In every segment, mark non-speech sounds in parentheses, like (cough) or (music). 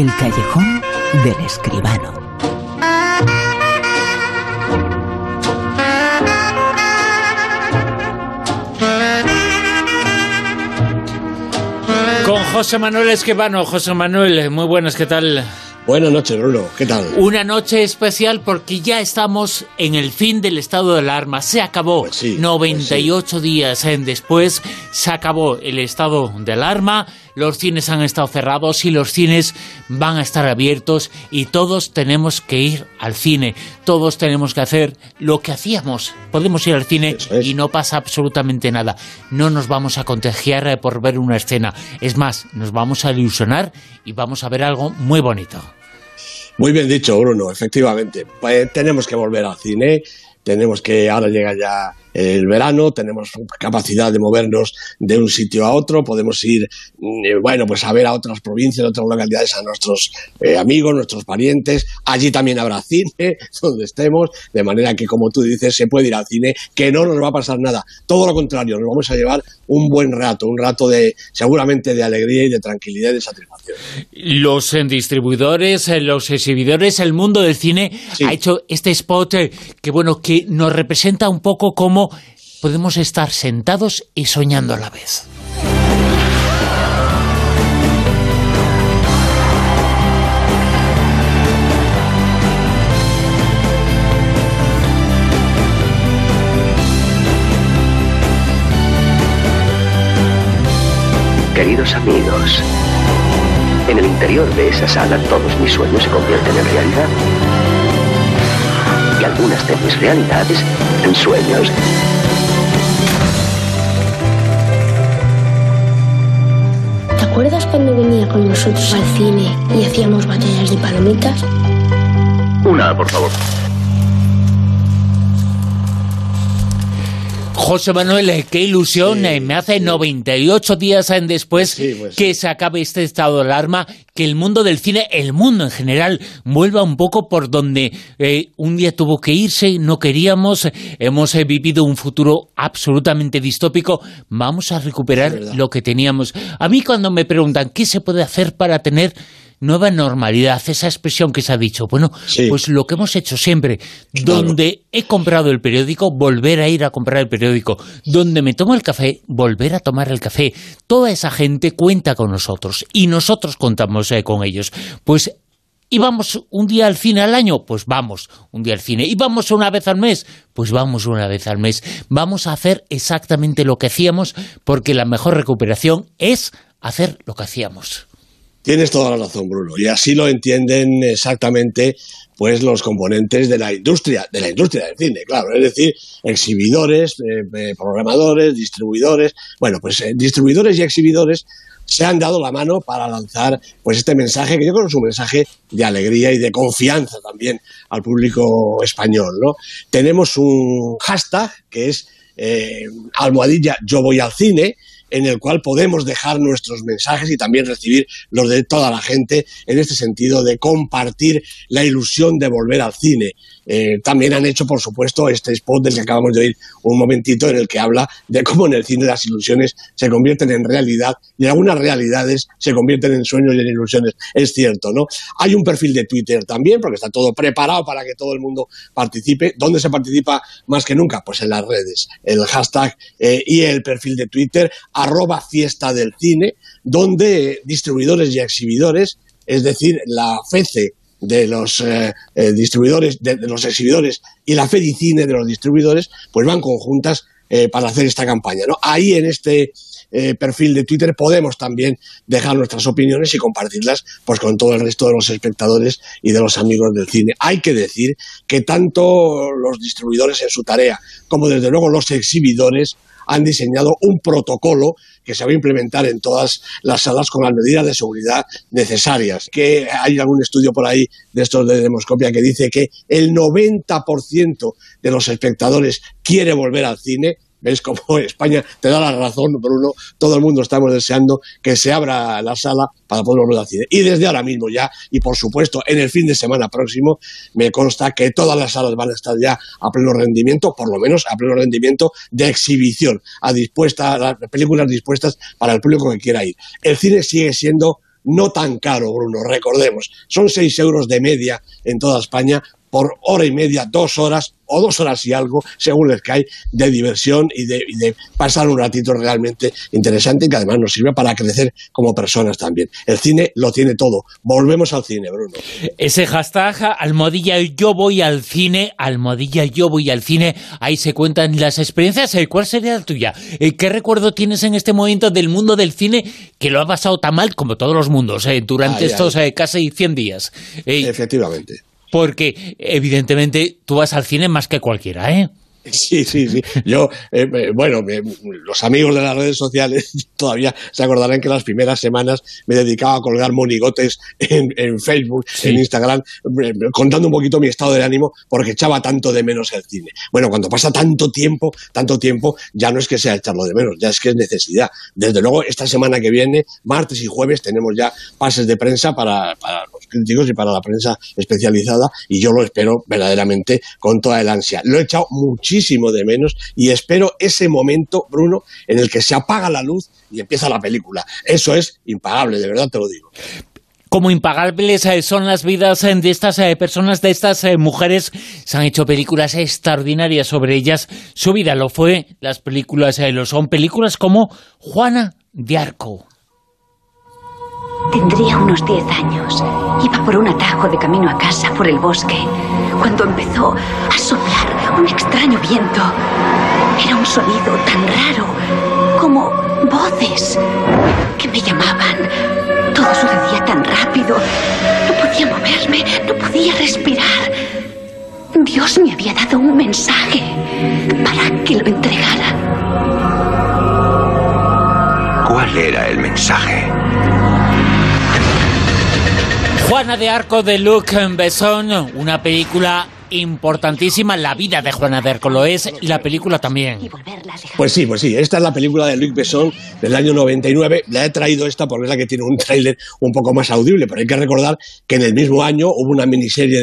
El callejón del escribano. Con José Manuel Esquivano. José Manuel, muy buenas, ¿qué tal? Buenas noches, Bruno. ¿Qué tal? Una noche especial porque ya estamos en el fin del estado de alarma. Se acabó. Pues sí, 98 pues días eh, después se acabó el estado de alarma. Los cines han estado cerrados y los cines van a estar abiertos y todos tenemos que ir al cine. Todos tenemos que hacer lo que hacíamos. Podemos ir al cine es. y no pasa absolutamente nada. No nos vamos a contagiar por ver una escena. Es más, nos vamos a ilusionar y vamos a ver algo muy bonito. Muy bien dicho, Bruno, efectivamente. Pues tenemos que volver al cine, tenemos que, ahora llega ya el verano, tenemos capacidad de movernos de un sitio a otro, podemos ir, mm, bueno, pues a ver a otras provincias, a otras localidades, a nuestros eh, amigos, nuestros parientes. Allí también habrá cine, (laughs) donde estemos, de manera que, como tú dices, se puede ir al cine, que no nos va a pasar nada. Todo lo contrario, nos vamos a llevar un buen rato, un rato de, seguramente, de alegría y de tranquilidad y de satisfacción. Los eh, distribuidores, eh, los exhibidores, el mundo del cine Sí. ha hecho este spot eh, que bueno que nos representa un poco podemos estar sentados y soñando a la vez. Queridos amigos, en el interior de esa sala todos mis sueños se convierten en realidad. Algunas de mis realidades en sueños. ¿Te acuerdas cuando venía con nosotros al cine y hacíamos batallas de palomitas? Una, por favor. José Manuel, eh, qué ilusión, Sí, eh, me hace 98 días después Sí, pues que se acabe este estado de alarma, que el mundo del cine, el mundo en general, vuelva un poco por donde eh, un día tuvo que irse, no queríamos, hemos eh, vivido un futuro absolutamente distópico, vamos a recuperar lo que teníamos. A mí cuando me preguntan qué se puede hacer para tener nueva normalidad, esa expresión que se ha dicho, bueno, Sí. pues lo que hemos hecho siempre, Claro. donde he comprado el periódico, volver a ir a comprar el periódico. Donde me tomo el café, volver a tomar el café. Toda esa gente cuenta con nosotros y nosotros contamos eh, con ellos. Pues ¿Y vamos un día al cine al año? Pues vamos un día al cine. ¿Y vamos una vez al mes? Pues vamos una vez al mes. Vamos a hacer exactamente lo que hacíamos porque la mejor recuperación es hacer lo que hacíamos. Tienes toda la razón, Bruno. Y así lo entienden exactamente pues los componentes de la industria, de la industria del cine, claro. Es decir, exhibidores, eh, eh, programadores, distribuidores. Bueno, pues eh, distribuidores y exhibidores se han dado la mano para lanzar pues este mensaje que yo creo que es un mensaje de alegría y de confianza también al público español, ¿no? Tenemos un hashtag que es almohadilla yo voy al cine en el cual podemos dejar nuestros mensajes y también recibir los de toda la gente en este sentido de compartir la ilusión de volver al cine. Eh, también han hecho, por supuesto, este spot del que acabamos de oír un momentito en el que habla de cómo en el cine las ilusiones se convierten en realidad y algunas realidades se convierten en sueños y en ilusiones. Es cierto, ¿no? Hay un perfil de Twitter también, porque está todo preparado para que todo el mundo participe. ¿Dónde se participa más que nunca? Pues en las redes. El hashtag eh, y el perfil de Twitter, arroba fiesta del cine, donde distribuidores y exhibidores, es decir, la FECE de los eh, eh, distribuidores, de, los exhibidores y la Fedicine de los distribuidores, pues van conjuntas eh, para hacer esta campaña. ¿no? Ahí en este perfil de Twitter podemos también dejar nuestras opiniones y compartirlas pues con todo el resto de los espectadores y de los amigos del cine. Hay que decir que tanto los distribuidores en su tarea como desde luego los exhibidores han diseñado un protocolo que se va a implementar en todas las salas con las medidas de seguridad necesarias. Que hay algún estudio por ahí de estos de Demoscopia que dice que el 90% de los espectadores quiere volver al cine. ¿Ves cómo (laughs) España te da la razón, Bruno? Todo el mundo estamos deseando que se abra la sala para poder volver al cine. Y desde ahora mismo ya, y por supuesto en el fin de semana próximo, me consta que todas las salas van a estar ya a pleno rendimiento, por lo menos a pleno rendimiento de exhibición, a dispuesta, las películas dispuestas para el público que quiera ir. El cine sigue siendo no tan caro, Bruno, recordemos. Son 6 euros de media en toda España por hora y media, dos horas o dos horas y algo, según les cae, de diversión y de, pasar un ratito realmente interesante y que además nos sirve para crecer como personas también. El cine lo tiene todo. Volvemos al cine, Bruno. Ese hashtag, almohadilla yo voy al cine, almohadilla yo voy al cine, ahí se cuentan las experiencias. Eh, ¿Cuál sería la tuya? Eh, ¿Qué recuerdo tienes en este momento del mundo del cine que lo ha pasado tan mal como todos los mundos eh, durante estos casi 100 días? Efectivamente porque evidentemente tú vas al cine más que cualquiera, ¿eh? (laughs) Sí, sí, sí. Yo, eh, eh, bueno, los amigos de las redes sociales (laughs) todavía se acordarán que las primeras semanas me dedicaba a colgar monigotes en, Facebook, en Instagram, eh, contando un poquito mi estado de ánimo porque echaba tanto de menos el cine. Bueno, cuando pasa tanto tiempo, tanto tiempo, ya no es que sea echarlo de menos, ya es que es necesidad. Desde luego, esta semana que viene, martes y jueves, tenemos ya pases de prensa para, para los críticos y para la prensa especializada y yo lo espero verdaderamente con toda el ansia. Lo he echado mucho muchísimo de menos y espero ese momento, Bruno, en el que se apaga la luz y empieza la película. Eso es impagable, de verdad te lo digo como impagables eh, son las vidas eh, de estas eh, personas, de estas mujeres. Se han hecho películas extraordinarias sobre ellas. Su vida lo fue, las películas lo son. Películas como Juana de Arco. Tendría unos 10 años. Iba por un atajo de camino a casa por el bosque cuando empezó a soplar un extraño viento. Era un sonido tan raro como voces que me llamaban. Todo sucedía tan rápido. No podía moverme, no podía respirar. Dios me había dado un mensaje para que lo entregara. ¿Cuál era el mensaje? Juana de Arco de Luc Besson, una película importantísima. La vida de Juana de Arco lo es y la película también. Pues sí, pues sí. Esta es la película de Luc Besson del año 99. La he traído esta porque es la que tiene un tráiler un poco más audible, pero hay que recordar que en el mismo año hubo una miniserie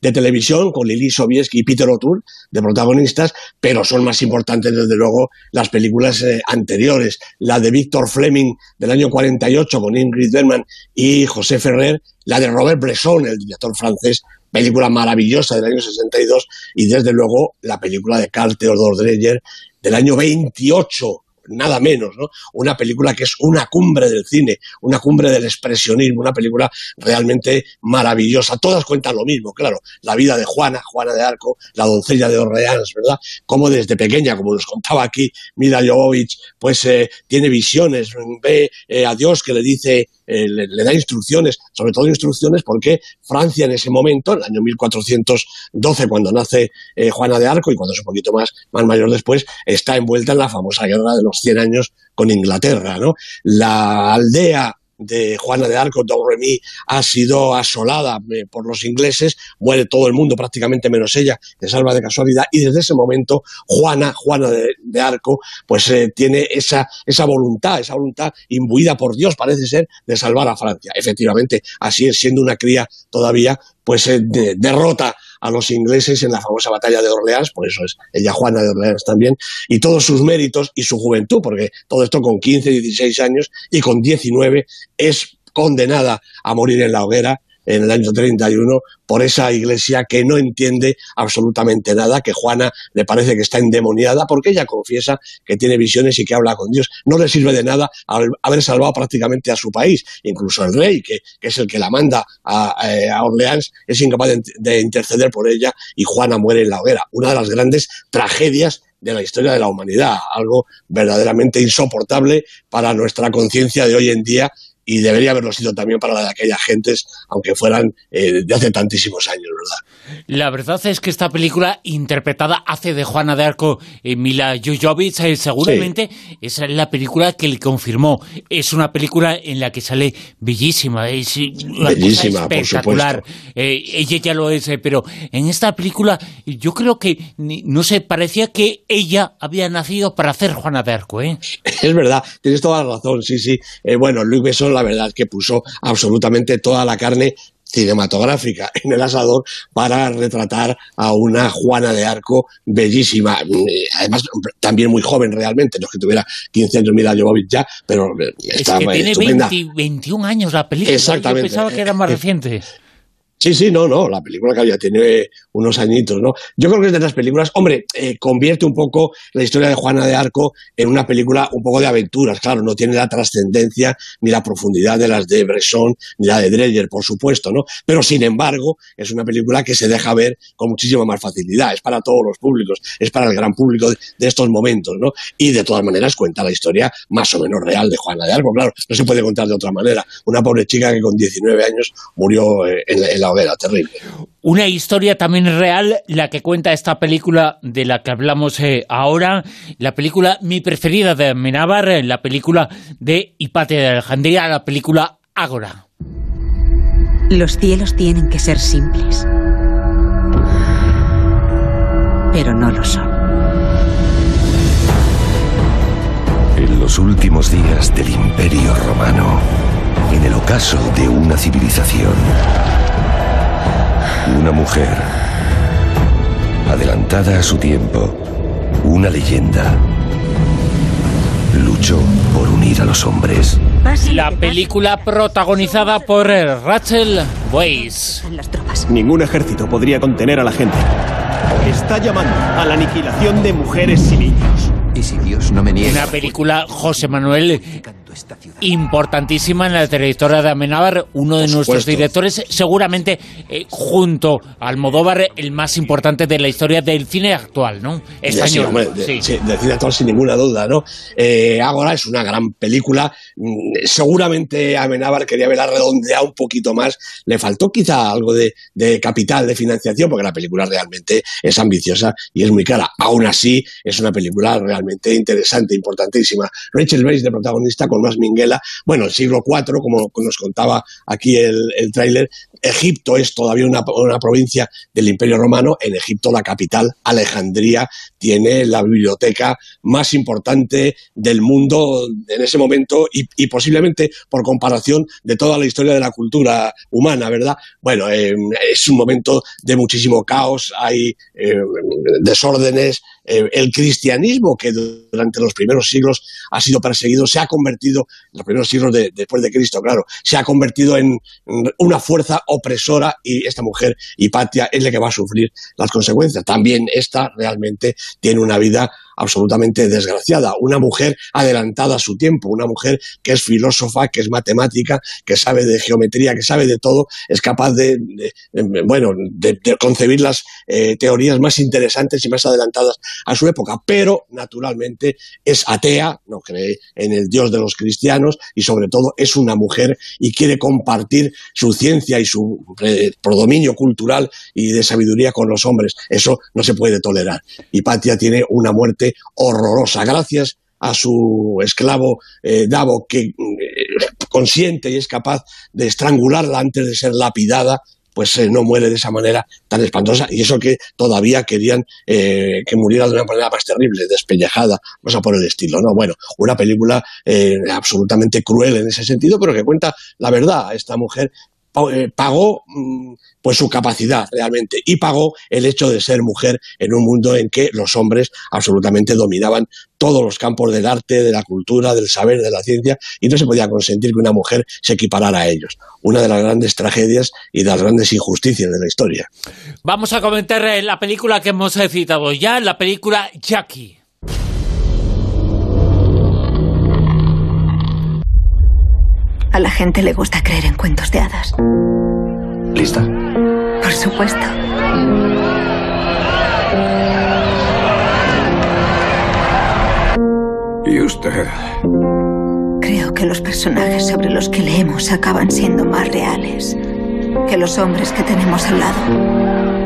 de, televisión con Lili Sobieski y Peter O'Toole de protagonistas, pero son más importantes desde luego las películas eh, anteriores. La de Victor Fleming del año 48 con Ingrid Bergman y José Ferrer la de Robert Bresson, el director francés, película maravillosa del año 62, y desde luego la película de Carl Theodor Dreyer del año 28, nada menos, ¿no? Una película que es una cumbre del cine, una cumbre del expresionismo, una película realmente maravillosa. Todas cuentan lo mismo, claro. La vida de Juana, Juana de Arco, la doncella de Orleans, ¿verdad? Como desde pequeña, como nos contaba aquí Mila Jovovich, pues eh, tiene visiones, ve eh, a Dios que le dice eh, le, da instrucciones, sobre todo instrucciones porque Francia en ese momento, en el año 1412, cuando nace eh, Juana de Arco y cuando es un poquito más, más mayor después, está envuelta en la famosa guerra de los 100 años con Inglaterra. ¿no? La aldea de Juana de Arco, Don Remy, ha sido asolada eh, por los ingleses, muere todo el mundo prácticamente menos ella, que salva de casualidad, y desde ese momento Juana, Juana de, Arco, pues eh, tiene esa, esa voluntad, esa voluntad imbuida por Dios, parece ser, de salvar a Francia. Efectivamente, así es, siendo una cría todavía, pues eh, derrota a los ingleses en la famosa batalla de Orleans, por eso es ella Juana de Orleans también, y todos sus méritos y su juventud, porque todo esto con 15, 16 años y con 19 es condenada a morir en la hoguera en el año 31 por esa iglesia que no entiende absolutamente nada, que Juana le parece que está endemoniada porque ella confiesa que tiene visiones y que habla con Dios. No le sirve de nada haber salvado prácticamente a su país. Incluso el rey, que, es el que la manda a, eh, Orleans, es incapaz de interceder por ella y Juana muere en la hoguera. Una de las grandes tragedias de la historia de la humanidad, algo verdaderamente insoportable para nuestra conciencia de hoy en día y debería haberlo sido también para la de aquellas gentes, aunque fueran eh, de hace tantísimos años, ¿verdad? La verdad es que esta película, interpretada hace de Juana de Arco y Mila Jojovic, eh, seguramente es la película que le confirmó. Es una película en la que sale bellísima, es bellísima, espectacular. Eh, ella ya lo es, pero en esta película yo creo que, no sé, parecía que ella había nacido para hacer Juana de Arco, ¿eh? Es verdad, tienes toda la razón, sí, sí. bueno, Luis Besson la verdad que puso absolutamente toda la carne cinematográfica (laughs) en el asador para retratar a una Juana de Arco bellísima, además también muy joven realmente, no es que tuviera 15 años Mila Jovovich ya, pero está es que tiene 20, 21 años la película, Exactamente. yo pensaba que era más reciente. Sí, sí, no, no, la película que ya tiene unos añitos, ¿no? Yo creo que es de las películas, hombre, eh, convierte un poco la historia de Juana de Arco en una película un poco de aventuras, claro, no tiene la trascendencia ni la profundidad de las de Bresson ni la de Dreyer, por supuesto, ¿no? Pero sin embargo, es una película que se deja ver con muchísima más facilidad, es para todos los públicos, es para el gran público de, estos momentos, ¿no? Y de todas maneras cuenta la historia más o menos real de Juana de Arco, claro, no se puede contar de otra manera. Una pobre chica que con 19 años murió eh, en la terrible. Una historia también real, la que cuenta esta película de la que hablamos eh, ahora, la película mi preferida de Menábar, eh, la película de Hipatia de Alejandría, la película Ágora. Los cielos tienen que ser simples, pero no lo son. En los últimos días del Imperio Romano, en el ocaso de una civilización, una mujer, adelantada a su tiempo, una leyenda, luchó por unir a los hombres. La película protagonizada por Rachel Weisz. Ningún ejército podría contener a la gente. Está llamando a la aniquilación de mujeres y niños. Y si Dios no me niega. Una película, José Manuel, importantísima en la trayectoria de Amenábar, uno de nuestros directores, seguramente eh, junto al Modóvar, el más importante de la historia del cine actual, ¿no? Español. Sí, sí. del cine actual sin ninguna duda, ¿no? Eh, Ágora es una gran película. Mm, seguramente Amenábar quería verla redondeada un poquito más. Le faltó quizá algo de, de capital, de financiación, porque la película realmente es ambiciosa y es muy cara. Aún así, es una película realmente interesante, importantísima. Rachel Weisz de protagonista con Minguela. Bueno, el siglo IV, como nos contaba aquí el tráiler, Egipto es todavía una, provincia del Imperio Romano. En Egipto, la capital, Alejandría, tiene la biblioteca más importante del mundo en ese momento y, posiblemente por comparación de toda la historia de la cultura humana, ¿verdad? Bueno, eh, es un momento de muchísimo caos, hay eh, desórdenes. Eh, el cristianismo, que durante los primeros siglos ha sido perseguido, se ha convertido, los primeros siglos después de Cristo, claro, se ha convertido en una fuerza opresora y esta mujer, Hipatia, es la que va a sufrir las consecuencias. También esta realmente tiene una vida absolutamente desgraciada, una mujer adelantada a su tiempo, una mujer que es filósofa, que es matemática, que sabe de geometría, que sabe de todo, es capaz de, bueno, de, concebir las eh, teorías más interesantes y más adelantadas a su época, pero naturalmente es atea, no cree en el Dios de los cristianos y sobre todo es una mujer y quiere compartir su ciencia y su eh, predominio cultural y de sabiduría con los hombres. Eso no se puede tolerar. Hipatia tiene una muerte horrorosa. Gracias a su esclavo eh, Davo, que eh, consiente y es capaz de estrangularla antes de ser lapidada, pues eh, no muere de esa manera tan espantosa. Y eso que todavía querían que muriera de una manera más terrible, despellejada, cosa por el estilo. ¿no? Bueno, una película absolutamente cruel en ese sentido, pero que cuenta la verdad. Esta mujer pagó mm, pues su capacidad realmente y pagó el hecho de ser mujer en un mundo en que los hombres absolutamente dominaban todos los campos del arte, de la cultura, del saber, de la ciencia y no se podía consentir que una mujer se equiparara a ellos. Una de las grandes tragedias y de las grandes injusticias de la historia. Vamos a comentar eh, la película que hemos citado ya, la película Jackie. A la gente le gusta creer en cuentos de hadas. ¿Lista? Por supuesto. ¿Y usted? Creo que los personajes sobre los que leemos acaban siendo más reales que los hombres que tenemos al lado.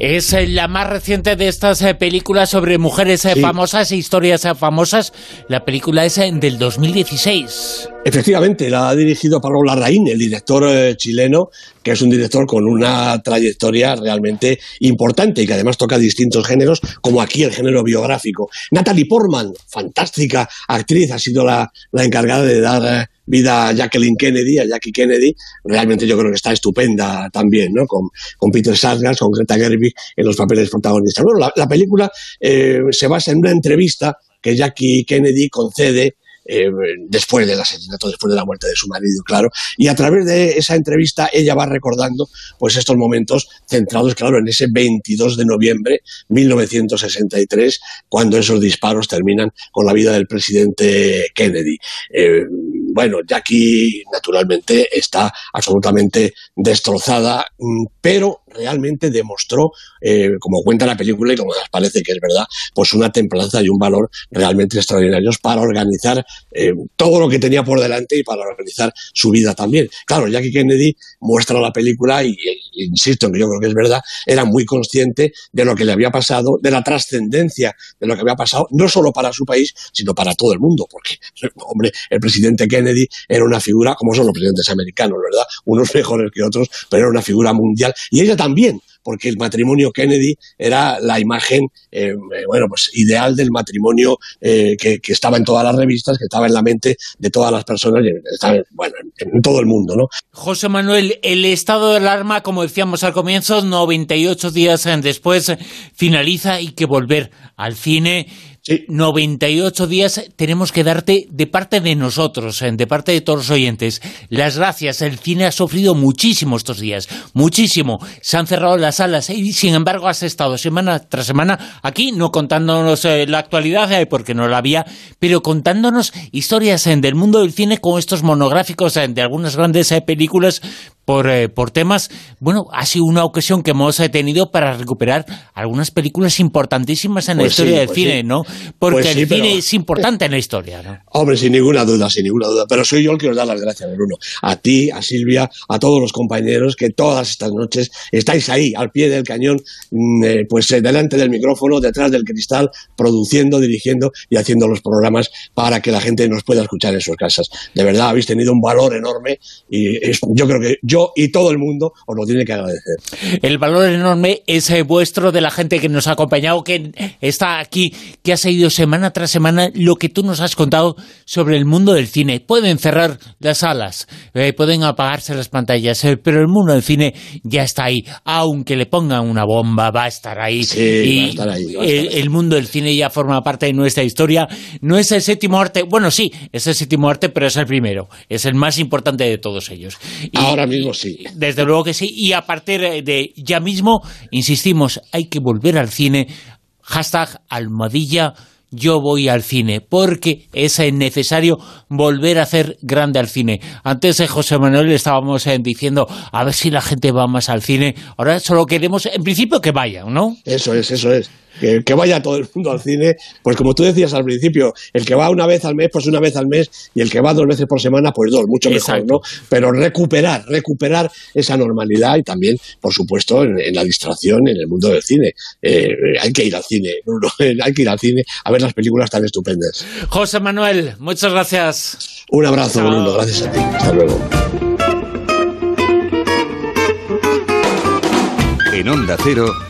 Es eh, la más reciente de estas eh, películas sobre mujeres eh, famosas e historias famosas. La película es del 2016. Efectivamente, la ha dirigido Pablo Larraín, el director chileno, que es un director con una trayectoria realmente importante y que además toca distintos géneros, como aquí el género biográfico. Natalie Portman, fantástica actriz, ha sido la, la encargada de dar vida Jacqueline Kennedy, a Jackie Kennedy, realmente yo creo que está estupenda también, ¿no? Con, con Peter Sarsgaard, con Greta Gerwig en los papeles protagonistas. Bueno, la, película eh, se basa en una entrevista que Jackie Kennedy concede eh, después del asesinato, después de la muerte de su marido, claro. Y a través de esa entrevista ella va recordando pues estos momentos centrados, claro, en ese 22 de noviembre 1963, cuando esos disparos terminan con la vida del presidente Kennedy. Eh, bueno, Jackie naturalmente está absolutamente destrozada, mm, pero realmente demostró, eh, como cuenta la película y como nos parece que es verdad, pues una templanza y un valor realmente extraordinarios para organizar eh, todo lo que tenía por delante y para organizar su vida también. Claro, Jackie Kennedy muestra la película y, insisto en que yo creo que es verdad, era muy consciente de lo que le había pasado, de la trascendencia de lo que había pasado, no solo para su país, sino para todo el mundo, porque, (laughs) hombre, el presidente Kennedy era una figura, como son los presidentes americanos, ¿verdad? Unos (laughs) mejores que otros, pero era una figura mundial. Y ella también, porque el matrimonio Kennedy era la imagen, eh, eh, bueno, pues ideal del matrimonio eh, que, estaba en todas las revistas, que estaba en la mente de todas las personas, bueno, en, todo el mundo, ¿no? José Manuel, el estado de alarma, como decíamos al comienzo, 98 días después finaliza y que volver al cine 98 días tenemos que darte de parte de nosotros, de parte de todos los oyentes. Las gracias. El cine ha sufrido muchísimo estos días, muchísimo. Se han cerrado las salas y sin embargo has estado semana tras semana aquí, no contándonos eh, la actualidad eh, porque no la había, pero contándonos historias del mundo del cine con estos monográficos de algunas grandes eh, películas por, por temas. Bueno, ha sido una ocasión que hemos tenido para recuperar algunas películas importantísimas en la pues historia del pues cine, ¿no? Porque pues el cine es importante en la historia, ¿no? Hombre, sin ninguna duda, sin ninguna duda. Pero soy yo el que os da las gracias, Bruno. A ti, a Silvia, a todos los compañeros que todas estas noches estáis ahí, al pie del cañón, mm, eh, pues eh, delante del micrófono, detrás del cristal, produciendo, dirigiendo y haciendo los programas para que la gente nos pueda escuchar en sus casas. De verdad, habéis tenido un valor enorme y yo creo que yo y todo el mundo os lo tiene que agradecer. El valor enorme es eh, vuestro de la gente que nos ha acompañado, que está aquí, que ha seguido semana tras semana lo que tú nos has contado sobre el mundo del cine. Pueden cerrar las salas, eh, pueden apagarse las pantallas, eh, pero el mundo del cine ya está ahí. Aunque le pongan una bomba, va a estar ahí. y el, mundo del cine ya forma parte de nuestra historia. No es el séptimo arte, bueno, sí, es el séptimo arte, pero es el primero. Es el más importante de todos ellos. Ahora mismo sí. Desde luego que sí. Y a partir de ya mismo, insistimos, hay que volver al cine hashtag almohadilla yo voy al cine, porque es necesario volver a hacer grande al cine. Antes de José Manuel estábamos eh, diciendo a ver si la gente va más al cine. Ahora solo queremos, en principio, que vayan, ¿no? Eso es, eso es que, vaya todo el mundo al cine, pues como tú decías al principio, el que va una vez al mes, pues una vez al mes, y el que va dos veces por semana, pues dos, mucho mejor, ¿no? Pero recuperar, recuperar esa normalidad y también, por supuesto, en, la distracción en el mundo del cine. Eh, hay que ir al cine, (laughs) hay que ir al cine a ver las películas tan estupendas. José Manuel, muchas gracias. Un abrazo, Bruno, gracias a ti. Hasta luego. En Onda Cero.